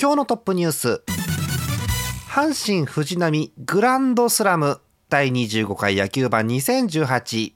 今日のトップニュース。阪神藤波グランドスラム第25回野球盤2018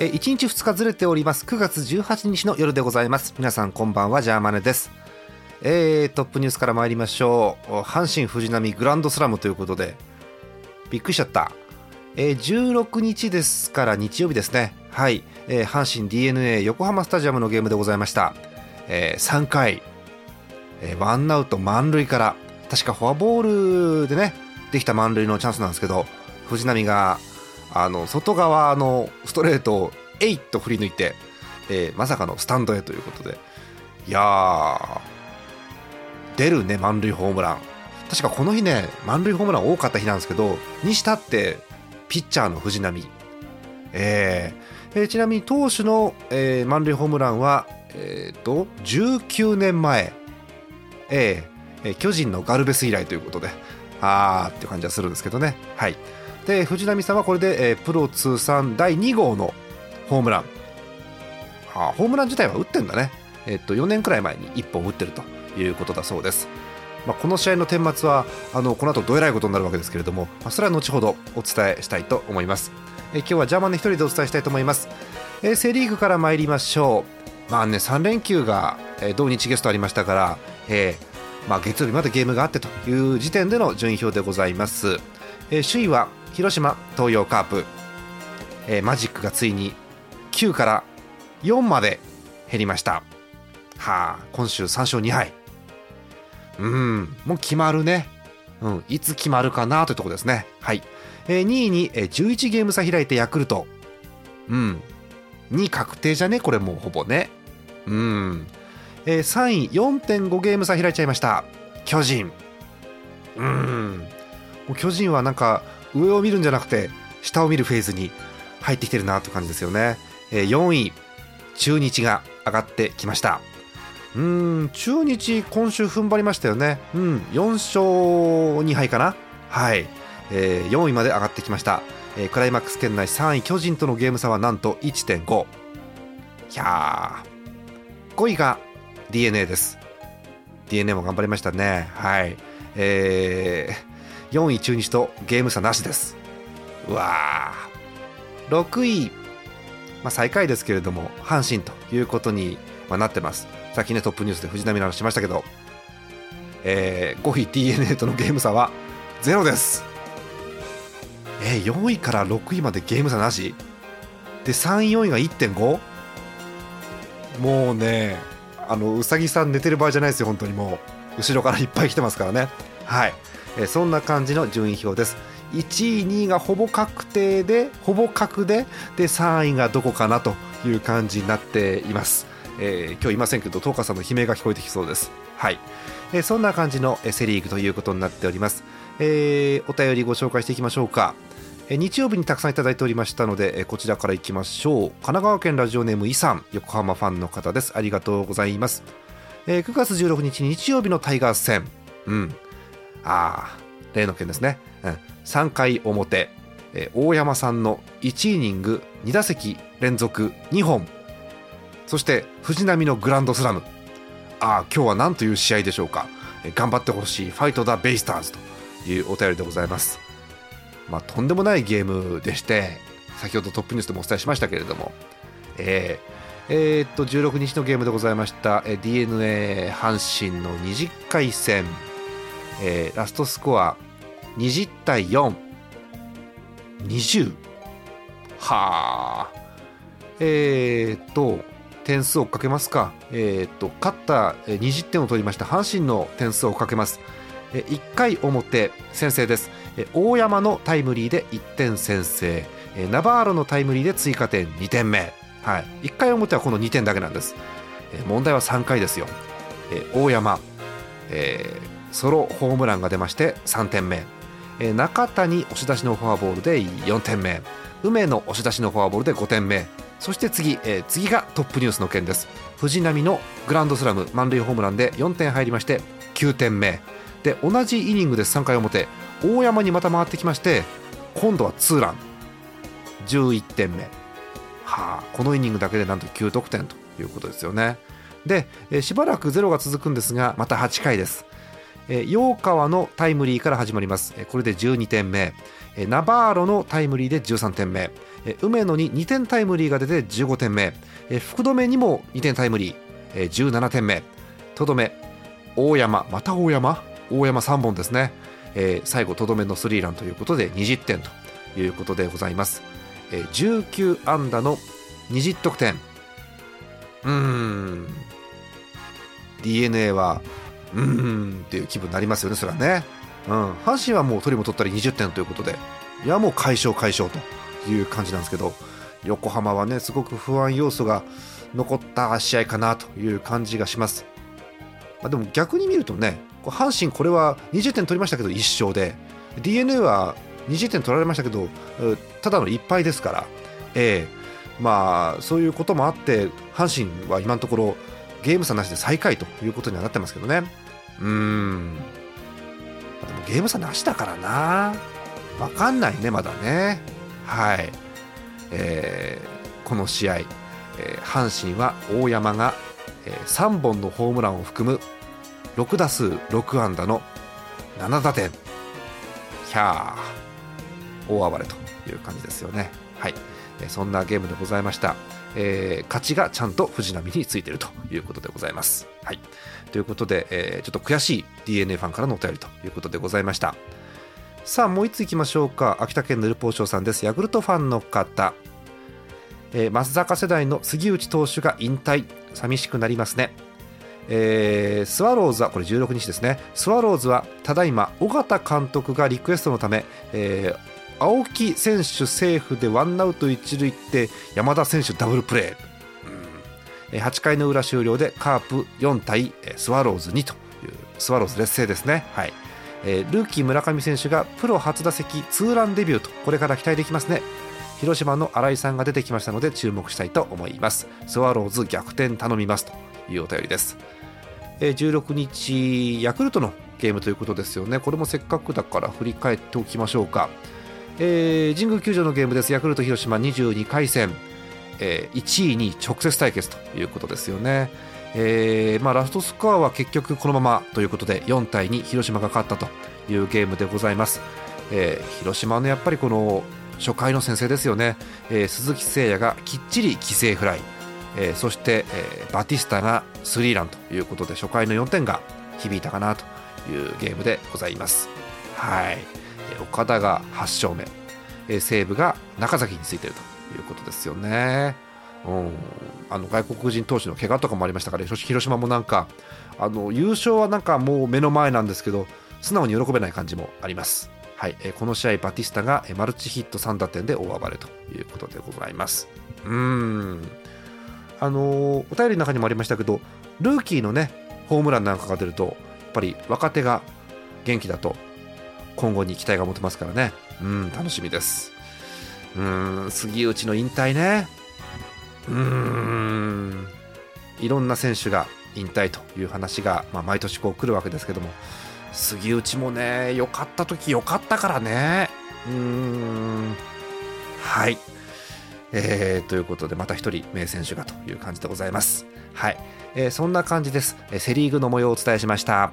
え1日2日ずれております。9月18日の夜でございます。皆さんこんばんは。ジャーマネです。えー、トップニュースから参りましょう。阪神藤波グランドスラムということで。びっくりしちゃった、えー、16日ですから日曜日ですね。はい、えー、阪神 d n a 横浜スタジアムのゲームでございました、えー、3回、えー、ワンアウト満塁から。確かフォアボールでねできた満塁のチャンスなんですけど藤波があの外側のストレートをえいっと振り抜いて、えー、まさかのスタンドへということで。いやー。出るね満塁ホームラン。確かこの日ね満塁ホームラン多かった日なんですけどにしたってピッチャーの藤浪、えー。えー、ちなみに投手の、えー、満塁ホームランは、えーと、19年前、えー、巨人のガルベス以来ということであーっていう感じはするんですけどね。はい。で藤浪さんはこれで、えー、プロ通算第2号のホームラン。あホームラン自体は打ってんだね、えー、と4年くらい前に1本打ってると。いうことだそうです。まあ、この試合の顛末はあのこの後どえらいことになるわけですけれども、まあ、それは後ほどお伝えしたいと思います。え今日はジャーマンで一人でお伝えしたいと思います。えセ・リーグから参りましょう。まあね、3連休が、え同日ゲストありましたから、えーまあ、月曜日までゲームがあってという時点での順位表でございます。え首位は広島東洋カープ、えー、マジックがついに9から4まで減りましたはあ今週3勝2敗うん。もう決まるね、うん、いつ決まるかなというところですね。はい、えー、2位に11ゲーム差開いてヤクルト。うん。2確定じゃね？これもうほぼね。うん。えー、3位4.5ゲーム差開いちゃいました。巨人。うん。巨人はなんか上を見るんじゃなくて下を見るフェーズに入ってきてるなという感じですよね、えー、4位中日が上がってきました。うん中日今週踏ん張りましたよね。うん4勝2敗かな。はい、えー、4位まで上がってきました、えー、クライマックス圏内3位巨人とのゲーム差はなんと1.5いやー5位が d n a です。d n a も頑張りましたね。はい。えー、4位中日とゲーム差なしです。うわー。6位、まあ、最下位ですけれども阪神ということに、まあ、なってます。さっきねトップニュースで藤波の話しましたけど、えー、5位 d n a とのゲーム差はゼロです。えー、4位から6位までゲーム差なし？で3位4位が1.5もうねあのうさぎさん寝てる場合じゃないですよ本当にもう。後ろからいっぱい来てますからね。はい、えー、そんな感じの順位表です。1位2位がほぼ確定でほぼ確でで3位がどこかなという感じになっています。えー、今日いませんけど、東花さんの悲鳴が聞こえてきそうです。はい。えー、そんな感じのセ・リーグということになっております。えー、お便りご紹介していきましょうか。え、日曜日にたくさんいただいておりましたので、え、こちらからいきましょう。神奈川県ラジオネームイさん、横浜ファンの方です。ありがとうございます。えー、9月16日日曜日のタイガース戦。うん。ああ、例の件ですね。うん、3回表、えー、大山さんの1イニング2打席連続2本そして藤波のグランドスラム。ああ今日は何という試合でしょうか。頑張ってほしい。ファイト・ダ・ベイスターズというお便りでございます。まあとんでもないゲームでして先ほどトップニュースでもお伝えしましたけれども。えー、えー、っと16日のゲームでございました d n a 阪神の20回戦、えー、ラストスコア20対420はあ。えー、っと点数をかけますか、えー、と勝った20点を取りました。阪神の点数をかけます。1回表先制です。大山のタイムリーで1点先制。ナバーロのタイムリーで追加点2点目、はい、1回表はこの2点だけなんです。問題は3回ですよ。大山、えー、ソロホームランが出まして3点目。中田に押し出しのフォアボールで4点目。梅の押し出しのフォアボールで5点目。そして次、えー、次がトップニュースの件です。藤浪のグランドスラム満塁ホームランで4点入りまして9点目。で同じイニングで3回表。大山にまた回ってきまして今度はツーラン。11点目。はあこのイニングだけでなんと9得点ということですよね。で、えー、しばらくゼロが続くんですがまた8回です。陽川のタイムリーから始まります。これで12点目ナバーロのタイムリーで13点目梅野に2点タイムリーが出て15点目福留にも2点タイムリー。17点目とどめ大山。また大山？大山3本ですね。最後とどめのスリーランということで20点ということでございます。19安打の20得点。うーん。d n a はうーん。っていう気分になりますよねそれはね、うん、阪神はもう取りも取ったり20点ということで。いやもう解消解消という感じなんですけど。横浜はねすごく不安要素が残った試合かなという感じがします、まあ、でも逆に見るとね阪神これは20点取りましたけど1勝で。D n a は20点取られましたけどただの1敗ですから、えー、まあそういうこともあって阪神は今のところゲーム差なしで最下位ということにはなってますけどね。うーん。でもゲーム差なしだからな。分かんないねまだね。はい、えー、この試合、えー、阪神は大山が、えー、3本のホームランを含む6打数6安打の7打点。ひゃー。大暴れという感じですよね。はい。そんなゲームでございました。えー、勝ちがちゃんと藤波についているということでございます。はい、ということで、えー、ちょっと悔しい d n a ファンからのお便りということでございました。さあもう一ついきましょうか。秋田県のルポーショーさんです。ヤクルトファンの方、えー、松坂世代の杉内投手が引退。寂しくなりますね。えー、スワローズはこれ16日ですね。スワローズはただいま尾形監督がリクエストのため、えー、青木選手セーフでワンアウト一塁って山田選手ダブルプレー、うん、8回の裏終了でカープ4対スワローズ2というスワローズ劣勢ですね、はい、ルーキー村上選手がプロ初打席ツーランデビューとこれから期待できますね。広島の新井さんが出てきましたので注目したいと思います。スワローズ逆転頼みますというお便りです、16日ヤクルトのゲームということですよね。これもせっかくだから振り返っておきましょうか。えー、神宮球場のゲームです。ヤクルト広島22回戦、えー、1位に直接対決ということですよね、えーまあ、ラストスコアは結局このままということで4対2広島が勝ったというゲームでございます、えー、広島のやっぱりこの初回の先制ですよね、えー、鈴木誠也がきっちり犠牲フライ、えー、そして、えー、バティスタがスリーランということで初回の4点が響いたかなというゲームでございます。はい。岡田が8勝目、え西武が中崎についてるということですよね。うん、あの外国人投手の怪我とかもありましたから広島もなんかあの優勝はなんかもう目の前なんですけど素直に喜べない感じもあります。はい、えこの試合バティスタがマルチヒット3打点で大暴れということでございます。うんあのお便りの中にもありましたけどルーキーのねホームランなんかが出るとやっぱり若手が元気だと今後に期待が持てますからね。うん楽しみです。うん杉内の引退ね。うん。いろんな選手が引退という話が、まあ、毎年こう来るわけですけども。杉内もね良かった時良かったからね。うん。はい、えー、ということでまた一人名選手がという感じでございます。はい、えー、そんな感じです。セ・リーグの模様をお伝えしました。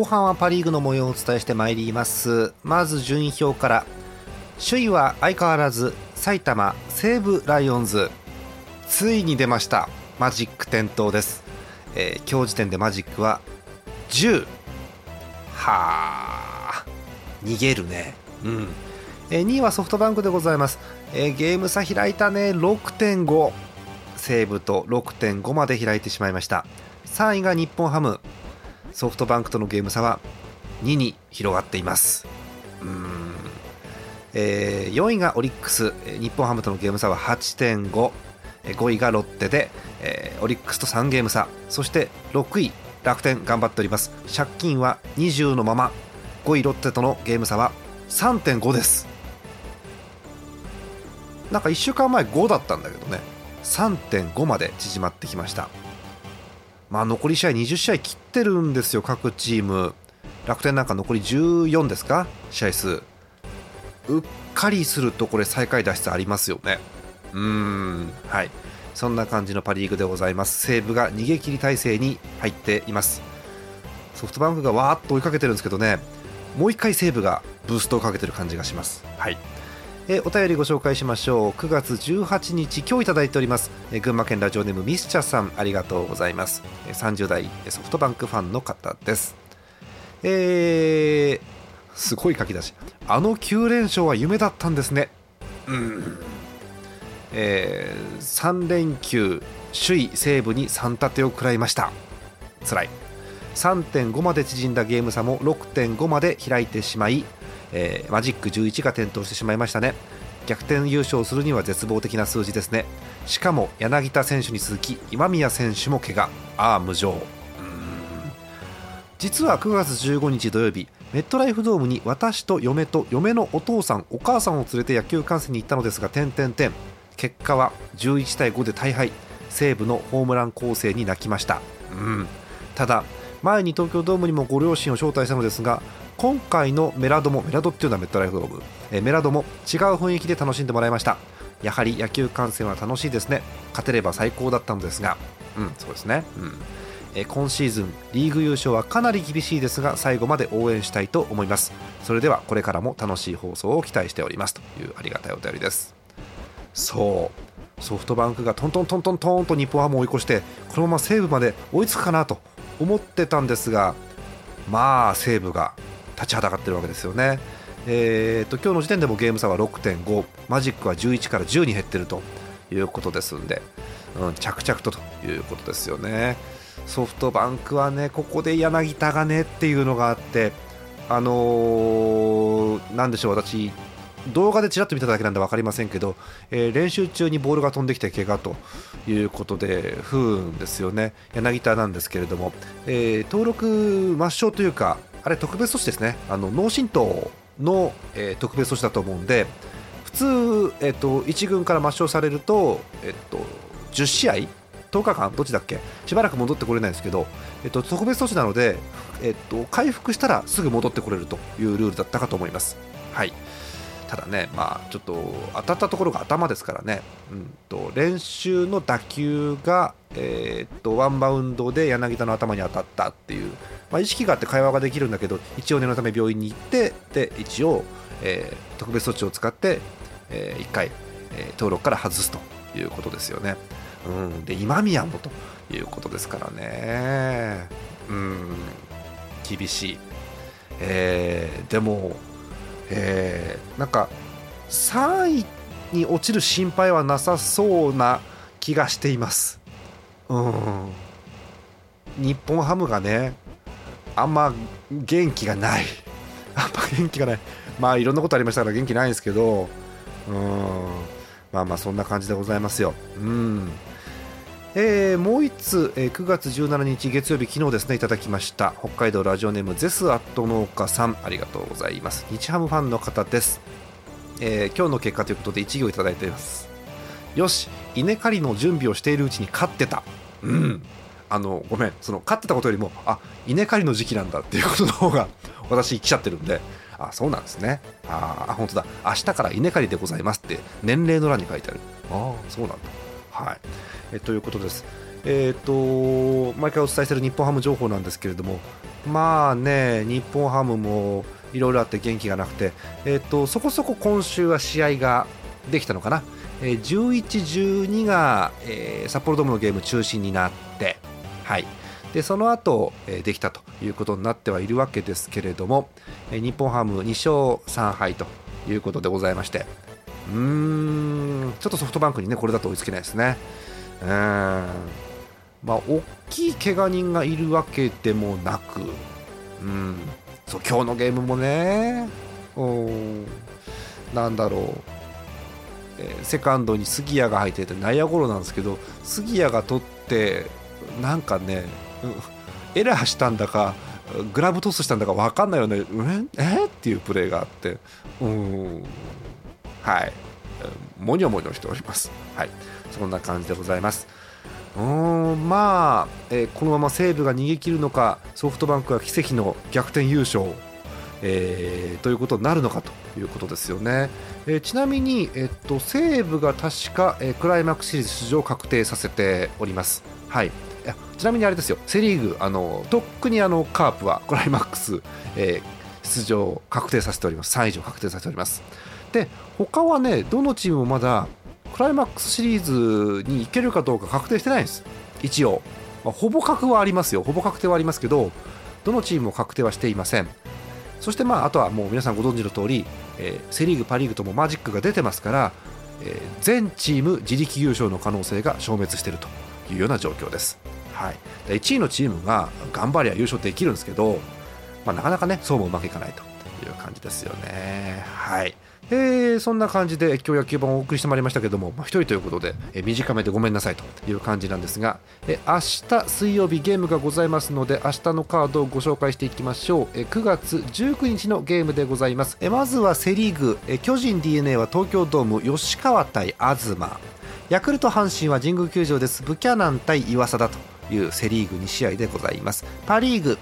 後半はパ・リーグの模様をお伝えしてまいります。まず順位表から。首位は相変わらず埼玉西武ライオンズ。ついに出ました。マジック点灯です、えー、今日時点でマジックは10はあ。逃げるね。うん。えー、2位はソフトバンクでございます、えー、ゲーム差開いたね。6.5西武と6.5まで開いてしまいました。3位が日本ハム。ソフトバンクとのゲーム差は2に広がっています。うん。えー、4位がオリックス。日本ハムとのゲーム差は8.5 5位がロッテで、えー、オリックスと3ゲーム差。そして6位楽天頑張っております。借金は20のまま。5位ロッテとのゲーム差は3.5です。なんか1週間前5だったんだけどね。3.5まで縮まってきました。まあ残り試合20試合切ってるんですよ各チーム。楽天なんか残り14ですか？試合数。うっかりするとこれ最下位脱出ありますよね。うーん。はい。そんな感じのパ・リーグでございます。西武が逃げ切り体制に入っています。ソフトバンクがわーっと追いかけてるんですけどね。もう一回西武がブーストをかけてる感じがします。はい。えお便りご紹介しましょう。9月18日今日いただいております。え群馬県ラジオネームミスチャさんありがとうございます。30代ソフトバンクファンの方です。えー、すごい書き出し。あの9連勝は夢だったんですね。うん。えー、3連休首位西武に3立てを食らいました。辛い。3.5まで縮んだゲーム差も6.5まで開いてしまい、えー、マジック11が点灯してしまいましたね。逆転優勝するには絶望的な数字ですね。しかも柳田選手に続き今宮選手も怪我。ああ無情。実は9月15日土曜日メットライフドームに私と嫁と嫁のお父さんお母さんを連れて野球観戦に行ったのですが点々点。結果は11対5で大敗。西武のホームラン構成に泣きました、うん、ただ前に東京ドームにもご両親を招待したのですが今回のメラドもメラドっていうのはメットライフドーム、えメラドも違う雰囲気で楽しんでもらいました。やはり野球観戦は楽しいですね。勝てれば最高だったのですが。うんそうですね。うん。え今シーズンリーグ優勝はかなり厳しいですが最後まで応援したいと思います。それではこれからも楽しい放送を期待しております。というありがたいお便りです。そう。ソフトバンクがトントントントントンと日本ハムを追い越してこのまま西武まで追いつくかなと思ってたんですがまあ西武が立ちはだかってるわけですよね。えーと、今日の時点でもゲーム差は6.5マジックは11から10に減ってるということですんで、うん、着々とということですよね。ソフトバンクはねここで柳田がねっていうのがあってあのー、なんでしょう私動画でちらっと見ただけなんで分かりませんけど、えー、練習中にボールが飛んできて怪我ということで不運ですよね柳田なんですけれども、えー、登録抹消というかあれ特別措置ですねあの脳震盪の、えー、特別措置だと思うんで普通、えーと、1軍から抹消されると,、えーと、10試合10日間どっちだっけしばらく戻ってこれないんですけど、えっと、特別措置なので、えっと、回復したらすぐ戻ってこれるというルールだったかと思います。はいただね、まあ、ちょっと当たったところが頭ですからね、うんと、練習の打球が、えー、っとワンバウンドで柳田の頭に当たったっていう、まあ、意識があって会話ができるんだけど一応念のため病院に行ってで一応、えー、特別措置を使って、えー、1回、えー、登録から外すということですよね。うん、で今宮もということですからね、うん、厳しい。えー、でもえー、なんか3位に落ちる心配はなさそうな気がしています。うん、日本ハムがねあんま元気がない。あんま元気がない。まあいろんなことありましたから元気ないんですけどうん。まあまあそんな感じでございますよ。うん。えー、もう1つ、えー、9月17日月曜日昨日ですねいただきました。北海道ラジオネームゼスアット農家さんありがとうございます。日ハムファンの方です、えー、今日の結果ということで1行いただいています。よし稲刈りの準備をしているうちに勝ってた。うん。あのごめんその勝ってたことよりもあ稲刈りの時期なんだっていうことの方が私来ちゃってるんで。あそうなんですね。ああ本当だ。明日から稲刈りでございますって年齢の欄に書いてある。ああそうなんだ。はい。えということです。え、ー、と毎回お伝えしている日本ハム情報なんですけれどもまあね日本ハムもいろいろあって元気がなくて、えーと、そこそこ今週は試合ができたのかな、えー、11、12が、えー、札幌ドームのゲーム中心になって、はい、でその後、えー、できたということになってはいるわけですけれども、えー、日本ハム2勝3敗ということでございましてうーん。ちょっとソフトバンクにねこれだと追いつけないですね。うん。まあ、大きい怪我人がいるわけでもなく、うん、そう今日のゲームもね、なんだろう、えー、セカンドに杉谷が入ってて内野ゴロなんですけど、杉谷が取って、なんかね、うん、エラーしたんだか、グラブトスしたんだか分かんないよね、うん？え？っていうプレーがあって、うん、はい、もにょもにょしております。はい、そんな感じでございます。うんまあ、えー、このまま西武が逃げ切るのかソフトバンクは奇跡の逆転優勝、えー、ということになるのかということですよね、えー、ちなみに、えっと、西武が確か、えー、クライマックスシリーズ出場を確定させております。はいちなみにあれですよ、セ・リーグ、あのとっくにあのカープはクライマックス、えー、出場を確定させております、3位以上確定させております。で他はね、どのチームもまだクライマックスシリーズに行けるかどうか確定してないんです。一応、まあ、ほぼ確はありますよ。ほぼ確定はありますけどどのチームも確定はしていません。そしてまああとはもう皆さんご存知の通り、えー、セ・リーグ、パ・リーグともマジックが出てますから、えー、全チーム自力優勝の可能性が消滅しているというような状況です、はい、1位のチームが頑張りゃ優勝できるんですけど、まあ、なかなかねそうもうまくいかないという感じですよね。はい。えー、そんな感じで今日野球盤をお送りしてまいりましたけども、まあ、1人ということで、えー、短めでごめんなさいという感じなんですが、えー、明日水曜日ゲームがございますので明日のカードをご紹介していきましょう、えー、9月19日のゲームでございます、え、まずはセ・リーグ、え、巨人 d n a は東京ドーム吉川対東。ヤクルト阪神は神宮球場です。ブキャナン対岩貞というセ・リーグ2試合でございます。パ・リーグ。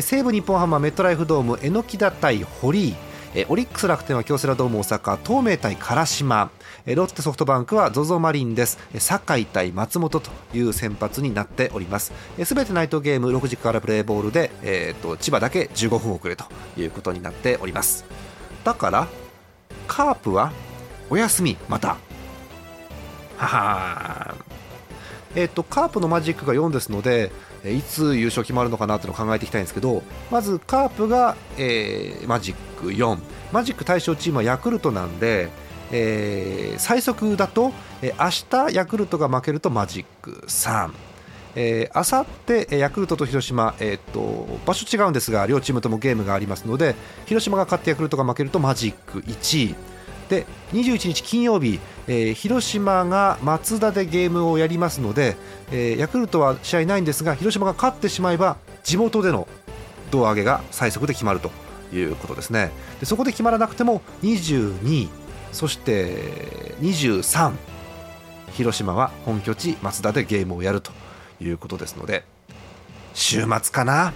西武日本ハムはメットライフドーム榎田対堀井。えオリックス楽天は京セラドーム大阪東明対唐島。えロッテソフトバンクは ZOZO マリンです。酒井対松本という先発になっております。すべてナイトゲーム6時からプレーボールで、えーと、千葉だけ15分遅れということになっております。だからカープはお休みまた。ははえっ、とカープのマジックが4ですのでいつ優勝決まるのかなっていうのを考えていきたいんですけどまずカープが、えー、マジック4マジック対象チームはヤクルトなんで、えー、最速だと、えー、明日ヤクルトが負けるとマジック3あさってヤクルトと広島、えーと、場所違うんですが両チームともゲームがありますので広島が勝ってヤクルトが負けるとマジック1で21日金曜日、えー、広島が松田でゲームをやりますので、えー、ヤクルトは試合ないんですが広島が勝ってしまえば地元での胴上げが最速で決まると。いうことですね。でそこで決まらなくても22そして23広島は本拠地松田でゲームをやるということですので週末かな。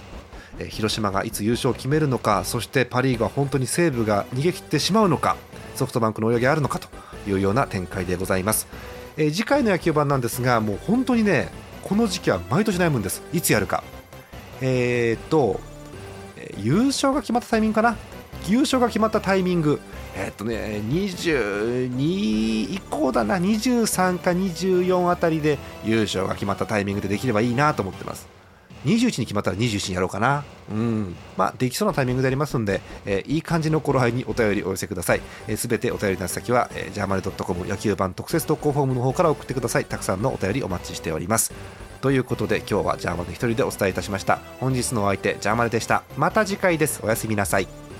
広島がいつ優勝を決めるのかそしてパ・リーグは本当に西武が逃げ切ってしまうのかソフトバンクの泳ぎあるのかというような展開でございます、えー、次回の野球盤なんですがもう本当にねこの時期は毎年悩むんです。いつやるか。えー、っと優勝が決まったタイミングかな？優勝が決まったタイミング。え、っとね22以降だな。23か24あたりで優勝が決まったタイミングでできればいいなと思ってます。21に決まったら21にやろうかな。うん。まあ、できそうなタイミングでありますので、えー、いい感じの頃合いにお便りお寄せください。す、え、べ、てお便りの先は、えー、ジャーマネドットコム野球版特設投稿フォームの方から送ってください。たくさんのお便りお待ちしております。ということで、今日はジャーマネ一人でお伝えいたしました。本日のお相手、ジャーマネでした。また次回です。おやすみなさい。